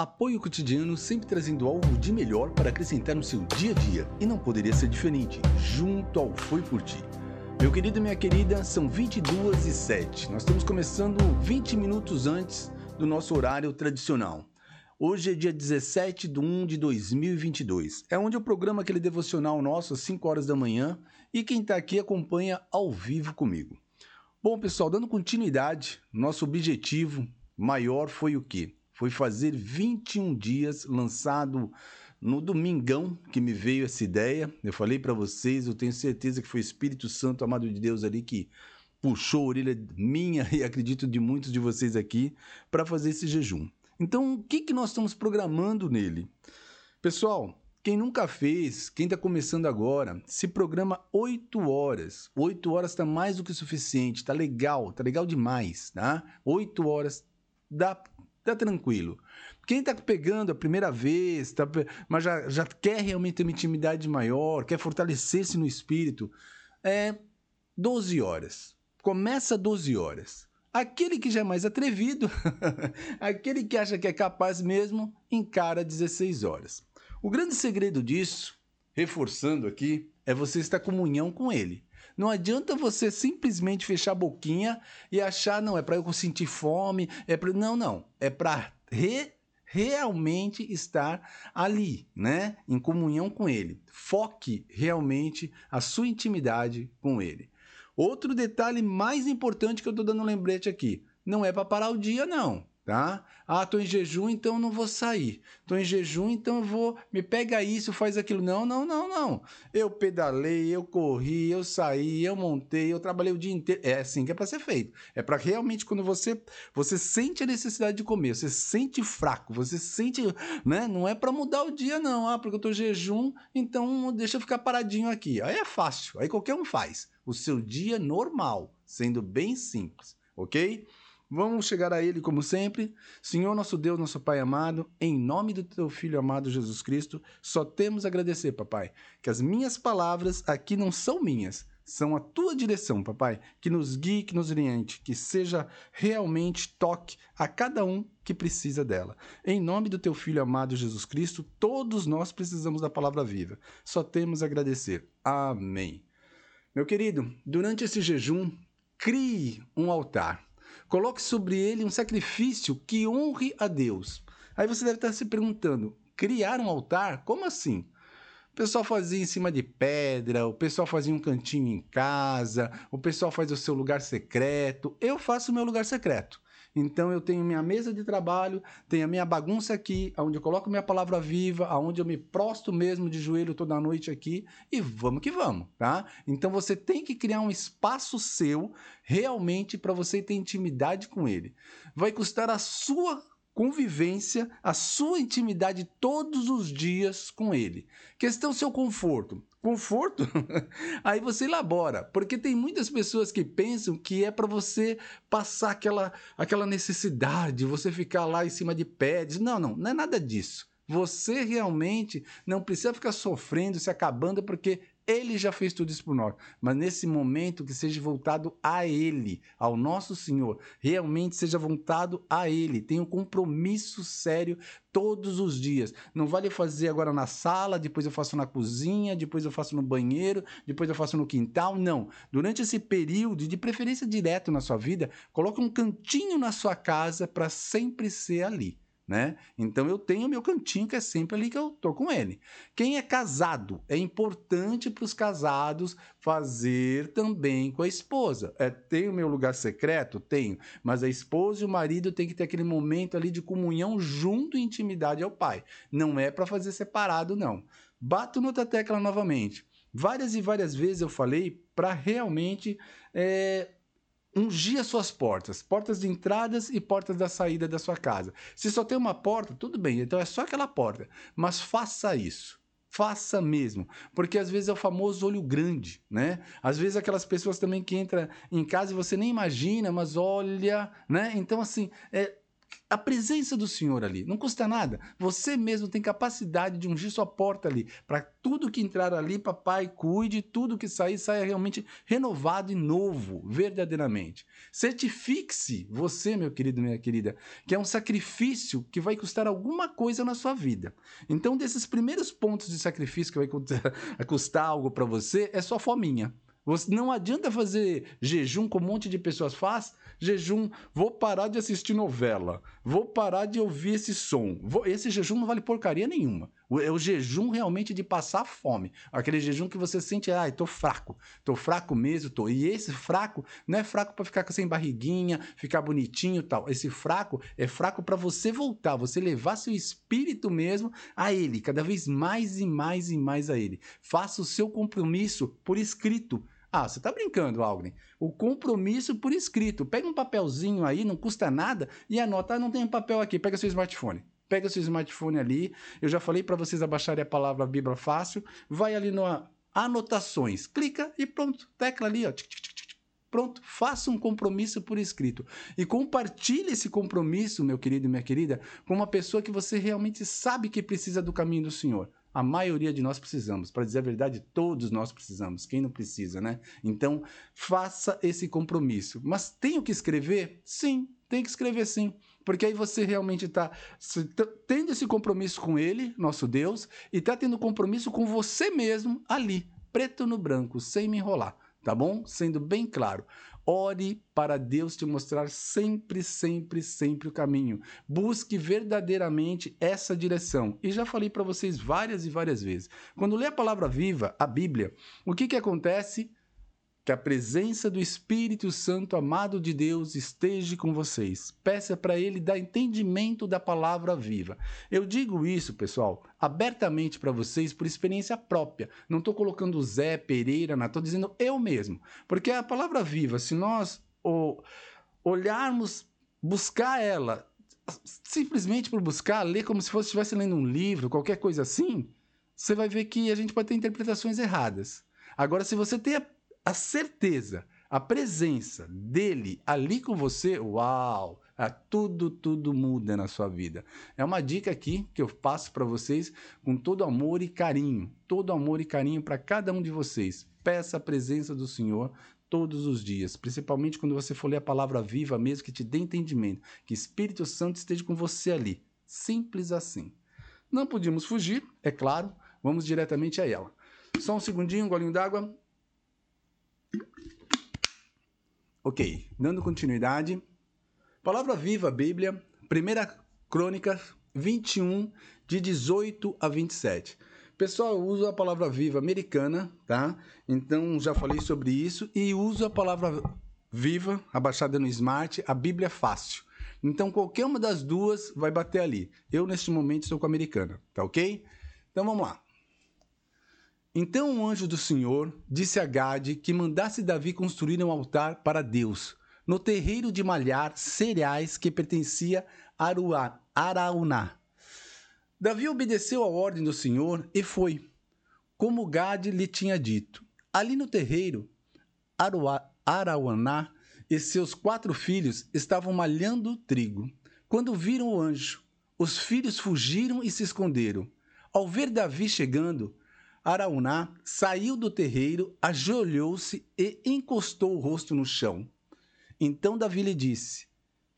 Apoio cotidiano sempre trazendo algo de melhor para acrescentar no seu dia a dia. E não poderia ser diferente, junto ao Foi Por Ti. Meu querido e minha querida, são 22 e 7. Nós estamos começando 20 minutos antes do nosso horário tradicional. Hoje é dia 17 de 1 de 2022. É onde eu programo aquele devocional nosso às 5 horas da manhã e quem está aqui acompanha ao vivo comigo. Bom, pessoal, dando continuidade, nosso objetivo maior foi o quê? Foi fazer 21 dias, lançado no domingão que me veio essa ideia. Eu falei para vocês, eu tenho certeza que foi o Espírito Santo, amado de Deus, ali que puxou a orelha minha e acredito de muitos de vocês aqui para fazer esse jejum. Então, o que, que nós estamos programando nele? Pessoal, quem nunca fez, quem está começando agora, se programa 8 horas. 8 horas está mais do que suficiente, tá legal, tá legal demais, tá? 8 horas dá tá tranquilo. Quem tá pegando a primeira vez, tá, mas já, já quer realmente ter uma intimidade maior, quer fortalecer-se no espírito, é 12 horas. Começa 12 horas. Aquele que já é mais atrevido, aquele que acha que é capaz mesmo, encara 16 horas. O grande segredo disso, reforçando aqui, é você estar em comunhão com ele. Não adianta você simplesmente fechar a boquinha e achar, não, é para eu sentir fome, é para não, não, é para re realmente estar ali, né, em comunhão com ele. Foque realmente a sua intimidade com ele. Outro detalhe mais importante que eu estou dando um lembrete aqui, não é para parar o dia não tá? Ah, tô em jejum, então não vou sair. Tô em jejum, então vou, me pega isso, faz aquilo. Não, não, não, não. Eu pedalei, eu corri, eu saí, eu montei, eu trabalhei o dia inteiro. É assim que é para ser feito. É para realmente quando você você sente a necessidade de comer, você sente fraco, você sente, né? Não é para mudar o dia não, ah, porque eu tô em jejum, então deixa eu ficar paradinho aqui. Aí é fácil, aí qualquer um faz. O seu dia normal, sendo bem simples, OK? Vamos chegar a Ele como sempre. Senhor, nosso Deus, nosso Pai amado, em nome do Teu Filho amado Jesus Cristo, só temos a agradecer, Papai, que as minhas palavras aqui não são minhas, são a Tua direção, Papai, que nos guie, que nos oriente, que seja realmente toque a cada um que precisa dela. Em nome do Teu Filho amado Jesus Cristo, todos nós precisamos da palavra viva. Só temos a agradecer. Amém. Meu querido, durante esse jejum, crie um altar Coloque sobre ele um sacrifício que honre a Deus. Aí você deve estar se perguntando: criar um altar? Como assim? O pessoal fazia em cima de pedra, o pessoal fazia um cantinho em casa, o pessoal faz o seu lugar secreto. Eu faço o meu lugar secreto. Então eu tenho minha mesa de trabalho, tenho a minha bagunça aqui, onde eu coloco minha palavra viva, aonde eu me prosto mesmo de joelho toda noite aqui e vamos que vamos, tá? Então você tem que criar um espaço seu realmente para você ter intimidade com ele. Vai custar a sua convivência, a sua intimidade todos os dias com ele. Questão seu conforto conforto, aí você elabora, porque tem muitas pessoas que pensam que é para você passar aquela, aquela necessidade, você ficar lá em cima de pés. Não, não, não é nada disso. Você realmente não precisa ficar sofrendo, se acabando, porque ele já fez tudo isso por nós. Mas nesse momento que seja voltado a Ele, ao nosso Senhor. Realmente seja voltado a Ele. Tenha um compromisso sério todos os dias. Não vale fazer agora na sala, depois eu faço na cozinha, depois eu faço no banheiro, depois eu faço no quintal. Não. Durante esse período, de preferência direto na sua vida, coloque um cantinho na sua casa para sempre ser ali né? Então eu tenho meu cantinho que é sempre ali que eu tô com ele. Quem é casado, é importante para os casados fazer também com a esposa. É, tenho meu lugar secreto? Tenho, mas a esposa e o marido tem que ter aquele momento ali de comunhão junto e intimidade ao pai. Não é para fazer separado, não. Bato noutra tecla novamente. Várias e várias vezes eu falei para realmente é, ungir as suas portas, portas de entradas e portas da saída da sua casa. Se só tem uma porta, tudo bem, então é só aquela porta, mas faça isso. Faça mesmo, porque às vezes é o famoso olho grande, né? Às vezes aquelas pessoas também que entram em casa e você nem imagina, mas olha, né? Então assim, é, a presença do Senhor ali. Não custa nada. Você mesmo tem capacidade de ungir sua porta ali. Para tudo que entrar ali, papai, cuide, tudo que sair, saia realmente renovado e novo, verdadeiramente. Certifique-se, você, meu querido, minha querida, que é um sacrifício que vai custar alguma coisa na sua vida. Então, desses primeiros pontos de sacrifício que vai custar algo para você, é só fominha. Você, não adianta fazer jejum como um monte de pessoas faz. Jejum, vou parar de assistir novela, vou parar de ouvir esse som. Vou, esse jejum não vale porcaria nenhuma. É o jejum realmente de passar fome. Aquele jejum que você sente, ai, tô fraco, tô fraco mesmo, tô. E esse fraco não é fraco para ficar sem barriguinha, ficar bonitinho tal. Esse fraco é fraco para você voltar, você levar seu espírito mesmo a ele, cada vez mais e mais e mais a ele. Faça o seu compromisso por escrito. Ah, você está brincando, Algren. O compromisso por escrito. Pega um papelzinho aí, não custa nada, e anota. Ah, não tem um papel aqui. Pega seu smartphone. Pega seu smartphone ali. Eu já falei para vocês abaixarem a palavra Bíblia Fácil. Vai ali no Anotações. Clica e pronto. Tecla ali, ó. Pronto, faça um compromisso por escrito. E compartilhe esse compromisso, meu querido e minha querida, com uma pessoa que você realmente sabe que precisa do caminho do Senhor. A maioria de nós precisamos. Para dizer a verdade, todos nós precisamos. Quem não precisa, né? Então, faça esse compromisso. Mas tenho que escrever? Sim, tem que escrever sim. Porque aí você realmente está tendo esse compromisso com Ele, nosso Deus, e está tendo compromisso com você mesmo ali, preto no branco, sem me enrolar. Tá bom? Sendo bem claro. Ore para Deus te mostrar sempre, sempre, sempre o caminho. Busque verdadeiramente essa direção. E já falei para vocês várias e várias vezes. Quando lê a palavra viva, a Bíblia, o que, que acontece? Que a presença do Espírito Santo amado de Deus esteja com vocês. Peça para ele dar entendimento da palavra viva. Eu digo isso, pessoal, abertamente para vocês por experiência própria. Não estou colocando Zé Pereira, não estou dizendo eu mesmo. Porque a palavra viva, se nós olharmos, buscar ela, simplesmente por buscar, ler como se fosse estivesse lendo um livro, qualquer coisa assim, você vai ver que a gente pode ter interpretações erradas. Agora, se você tem a a certeza, a presença dele ali com você, uau! tudo, tudo muda na sua vida. É uma dica aqui que eu passo para vocês com todo amor e carinho, todo amor e carinho para cada um de vocês. Peça a presença do Senhor todos os dias, principalmente quando você for ler a palavra viva mesmo que te dê entendimento, que Espírito Santo esteja com você ali. Simples assim. Não podíamos fugir, é claro, vamos diretamente a ela. Só um segundinho, um golinho d'água. Ok, dando continuidade. Palavra viva, Bíblia, 1 Crônica 21, de 18 a 27. Pessoal, eu uso a palavra viva americana, tá? Então já falei sobre isso e uso a palavra viva, abaixada no Smart, a Bíblia é fácil. Então qualquer uma das duas vai bater ali. Eu neste momento estou com a americana, tá ok? Então vamos lá. Então o anjo do Senhor disse a Gade que mandasse Davi construir um altar para Deus, no terreiro de malhar cereais que pertencia a Arauná. Davi obedeceu a ordem do Senhor e foi, como Gade lhe tinha dito. Ali no terreiro, Arauaná e seus quatro filhos estavam malhando trigo. Quando viram o anjo, os filhos fugiram e se esconderam. Ao ver Davi chegando, Arauná saiu do terreiro, ajoelhou-se e encostou o rosto no chão. Então Davi lhe disse: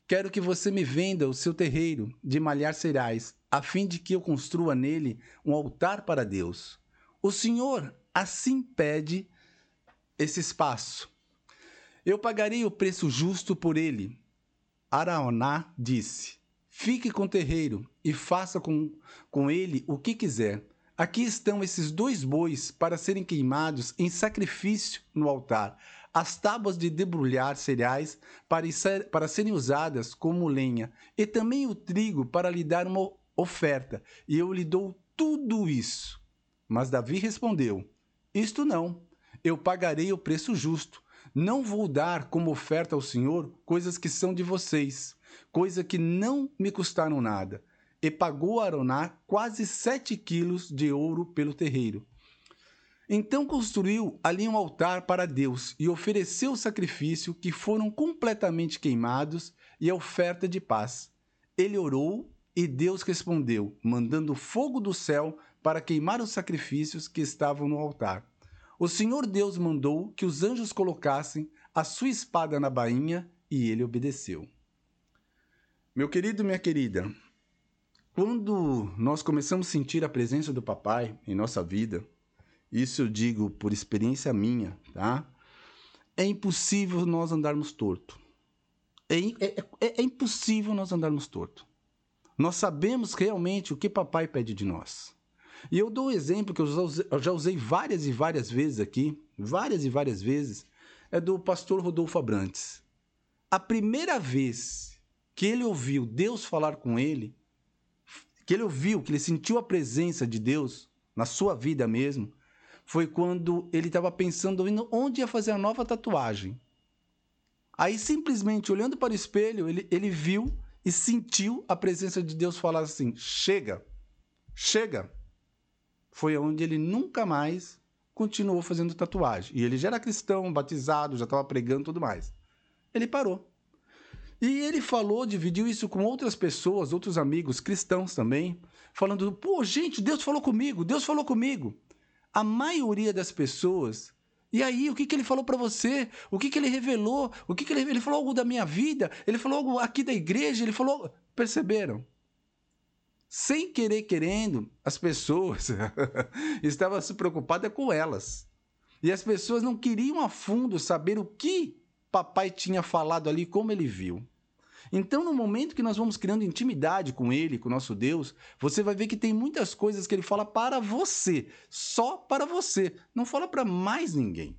Quero que você me venda o seu terreiro de malhar cereais, a fim de que eu construa nele um altar para Deus. O Senhor assim pede esse espaço. Eu pagarei o preço justo por ele. Araoná disse: Fique com o terreiro e faça com, com ele o que quiser Aqui estão esses dois bois para serem queimados em sacrifício no altar, as tábuas de debrulhar cereais para, ser, para serem usadas como lenha, e também o trigo para lhe dar uma oferta, e eu lhe dou tudo isso. Mas Davi respondeu: Isto não, eu pagarei o preço justo. Não vou dar como oferta ao Senhor coisas que são de vocês, coisas que não me custaram nada e pagou a Aroná quase sete quilos de ouro pelo terreiro. Então construiu ali um altar para Deus e ofereceu o sacrifício que foram completamente queimados e a oferta de paz. ele orou e Deus respondeu, mandando fogo do céu para queimar os sacrifícios que estavam no altar. O Senhor Deus mandou que os anjos colocassem a sua espada na bainha e ele obedeceu. Meu querido, minha querida, quando nós começamos a sentir a presença do papai em nossa vida, isso eu digo por experiência minha, tá? É impossível nós andarmos torto. É, é, é, é impossível nós andarmos torto. Nós sabemos realmente o que papai pede de nós. E eu dou um exemplo que eu já, usei, eu já usei várias e várias vezes aqui, várias e várias vezes, é do pastor Rodolfo Abrantes. A primeira vez que ele ouviu Deus falar com ele, que ele ouviu, que ele sentiu a presença de Deus na sua vida mesmo, foi quando ele estava pensando onde ia fazer a nova tatuagem. Aí, simplesmente olhando para o espelho, ele, ele viu e sentiu a presença de Deus falar assim: chega, chega. Foi onde ele nunca mais continuou fazendo tatuagem. E ele já era cristão, batizado, já estava pregando tudo mais. Ele parou. E ele falou, dividiu isso com outras pessoas, outros amigos cristãos também, falando: pô, gente, Deus falou comigo, Deus falou comigo. A maioria das pessoas. E aí, o que, que ele falou para você? O que, que ele revelou? O que, que ele, ele falou algo da minha vida? Ele falou algo aqui da igreja? Ele falou. Perceberam? Sem querer querendo, as pessoas estavam se preocupadas com elas. E as pessoas não queriam a fundo saber o que papai tinha falado ali, como ele viu. Então, no momento que nós vamos criando intimidade com Ele, com o nosso Deus, você vai ver que tem muitas coisas que Ele fala para você, só para você, não fala para mais ninguém.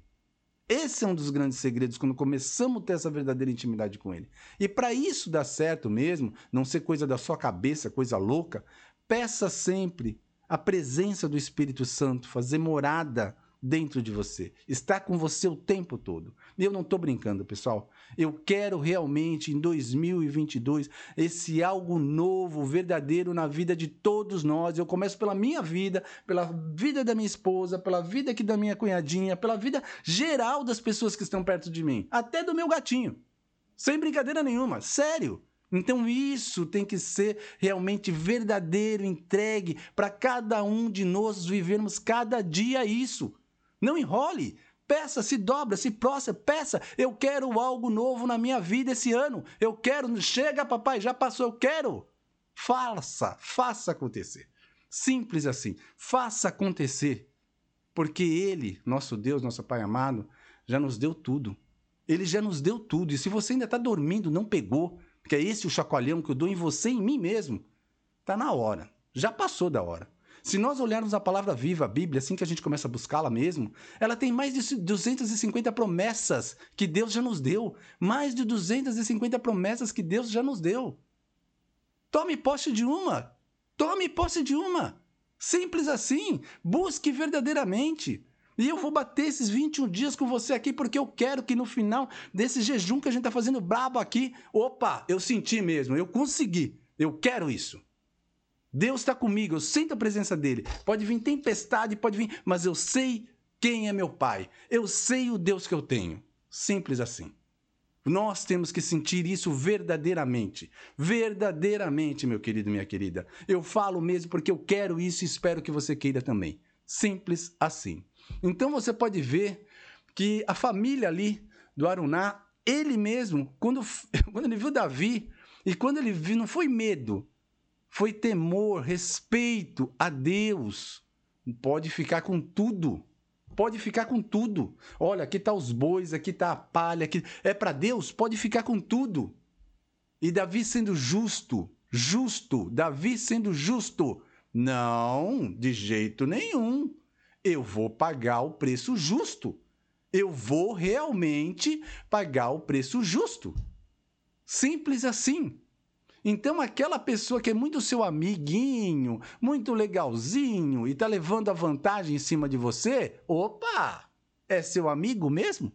Esse é um dos grandes segredos quando começamos a ter essa verdadeira intimidade com Ele. E para isso dar certo mesmo, não ser coisa da sua cabeça, coisa louca, peça sempre a presença do Espírito Santo, fazer morada dentro de você, está com você o tempo todo. Eu não estou brincando, pessoal. Eu quero realmente em 2022 esse algo novo, verdadeiro na vida de todos nós. Eu começo pela minha vida, pela vida da minha esposa, pela vida aqui da minha cunhadinha, pela vida geral das pessoas que estão perto de mim, até do meu gatinho. Sem brincadeira nenhuma, sério. Então isso tem que ser realmente verdadeiro, entregue para cada um de nós vivermos cada dia isso. Não enrole. Peça, se dobra, se prostra, peça. Eu quero algo novo na minha vida esse ano. Eu quero. Chega, papai, já passou, eu quero. Faça, faça acontecer. Simples assim. Faça acontecer. Porque Ele, nosso Deus, nosso Pai amado, já nos deu tudo. Ele já nos deu tudo. E se você ainda está dormindo, não pegou, porque é esse o chacoalhão que eu dou em você e em mim mesmo, está na hora. Já passou da hora. Se nós olharmos a palavra viva, a Bíblia, assim que a gente começa a buscá-la mesmo, ela tem mais de 250 promessas que Deus já nos deu. Mais de 250 promessas que Deus já nos deu. Tome posse de uma. Tome posse de uma. Simples assim. Busque verdadeiramente. E eu vou bater esses 21 dias com você aqui porque eu quero que no final desse jejum que a gente está fazendo brabo aqui, opa, eu senti mesmo, eu consegui, eu quero isso. Deus está comigo, eu sinto a presença dele. Pode vir tempestade, pode vir, mas eu sei quem é meu pai. Eu sei o Deus que eu tenho. Simples assim. Nós temos que sentir isso verdadeiramente. Verdadeiramente, meu querido, minha querida. Eu falo mesmo porque eu quero isso e espero que você queira também. Simples assim. Então você pode ver que a família ali do Aruná, ele mesmo, quando, quando ele viu Davi, e quando ele viu, não foi medo, foi temor, respeito a Deus. Pode ficar com tudo. Pode ficar com tudo. Olha, aqui tá os bois, aqui tá a palha, aqui é para Deus, pode ficar com tudo. E Davi sendo justo, justo, Davi sendo justo. Não, de jeito nenhum. Eu vou pagar o preço justo. Eu vou realmente pagar o preço justo. Simples assim. Então, aquela pessoa que é muito seu amiguinho, muito legalzinho e tá levando a vantagem em cima de você, opa, é seu amigo mesmo?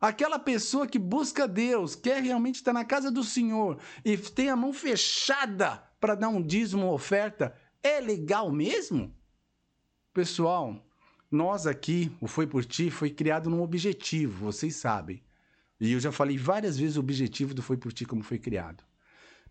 Aquela pessoa que busca Deus, quer realmente estar na casa do Senhor e tem a mão fechada para dar um dízimo, uma oferta, é legal mesmo? Pessoal, nós aqui, o Foi Por Ti, foi criado num objetivo, vocês sabem. E eu já falei várias vezes o objetivo do Foi Por Ti como foi criado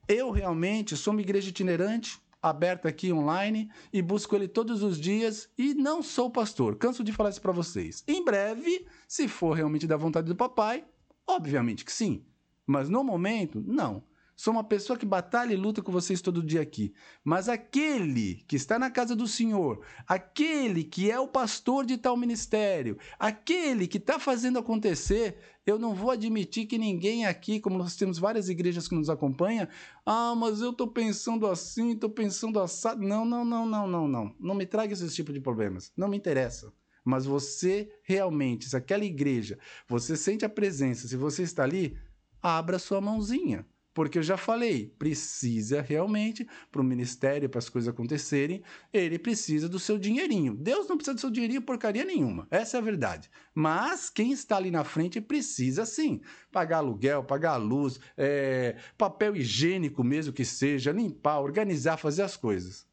Eu realmente sou uma igreja itinerante, aberta aqui online, e busco ele todos os dias e não sou pastor. Canso de falar isso para vocês. Em breve, se for realmente da vontade do papai, obviamente que sim. Mas no momento, não. Sou uma pessoa que batalha e luta com vocês todo dia aqui. Mas aquele que está na casa do Senhor, aquele que é o pastor de tal ministério, aquele que está fazendo acontecer, eu não vou admitir que ninguém aqui, como nós temos várias igrejas que nos acompanham, ah, mas eu estou pensando assim, estou pensando assado. Não, não, não, não, não, não. Não me traga esse tipo de problemas. Não me interessa mas você realmente, se aquela igreja, você sente a presença, se você está ali, abra sua mãozinha. Porque eu já falei, precisa realmente, para o ministério, para as coisas acontecerem, ele precisa do seu dinheirinho. Deus não precisa do seu dinheirinho porcaria nenhuma. Essa é a verdade. Mas quem está ali na frente precisa sim. Pagar aluguel, pagar luz, é, papel higiênico mesmo que seja, limpar, organizar, fazer as coisas.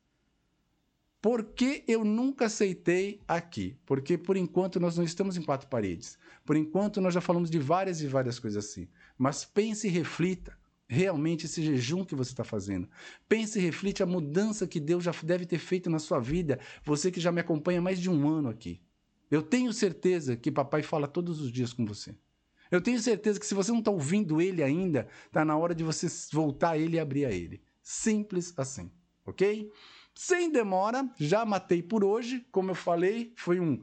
Por que eu nunca aceitei aqui? Porque por enquanto nós não estamos em quatro paredes. Por enquanto nós já falamos de várias e várias coisas assim. Mas pense e reflita realmente esse jejum que você está fazendo. Pense e reflite a mudança que Deus já deve ter feito na sua vida, você que já me acompanha há mais de um ano aqui. Eu tenho certeza que papai fala todos os dias com você. Eu tenho certeza que se você não está ouvindo ele ainda, está na hora de você voltar a ele e abrir a ele. Simples assim, ok? Sem demora, já matei por hoje. Como eu falei, foi um,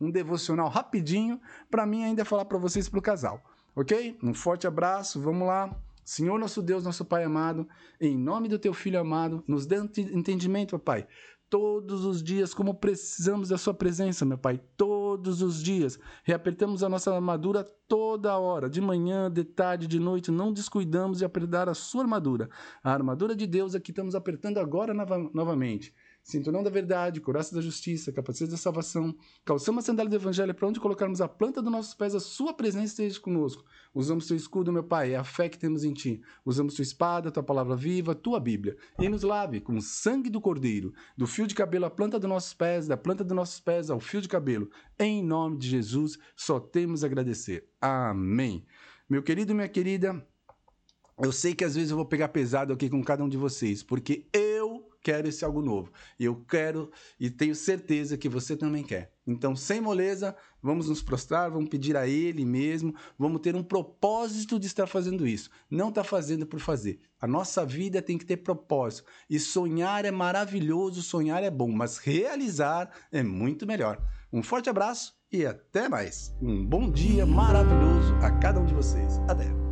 um devocional rapidinho para mim ainda falar para vocês para o casal, ok? Um forte abraço, vamos lá. Senhor nosso Deus, nosso Pai amado, em nome do teu Filho amado, nos dê entendimento, Pai, todos os dias, como precisamos da Sua presença, meu Pai, todos os dias. Reapertamos a nossa armadura toda hora, de manhã, de tarde, de noite, não descuidamos de apertar a Sua armadura. A armadura de Deus é que estamos apertando agora novamente cinturão da verdade, coraça da justiça, capacete da salvação, calçamos a sandália do evangelho para onde colocarmos a planta dos nossos pés, a sua presença esteja conosco. Usamos teu escudo, meu Pai, é a fé que temos em ti. Usamos tua espada, tua palavra viva, tua Bíblia. E nos lave com o sangue do cordeiro, do fio de cabelo à planta dos nossos pés, da planta dos nossos pés ao fio de cabelo. Em nome de Jesus, só temos a agradecer. Amém. Meu querido minha querida, eu sei que às vezes eu vou pegar pesado aqui com cada um de vocês, porque eu quero esse algo novo. E eu quero e tenho certeza que você também quer. Então, sem moleza, vamos nos prostrar, vamos pedir a Ele mesmo, vamos ter um propósito de estar fazendo isso. Não está fazendo por fazer. A nossa vida tem que ter propósito. E sonhar é maravilhoso, sonhar é bom, mas realizar é muito melhor. Um forte abraço e até mais. Um bom dia maravilhoso a cada um de vocês. Até!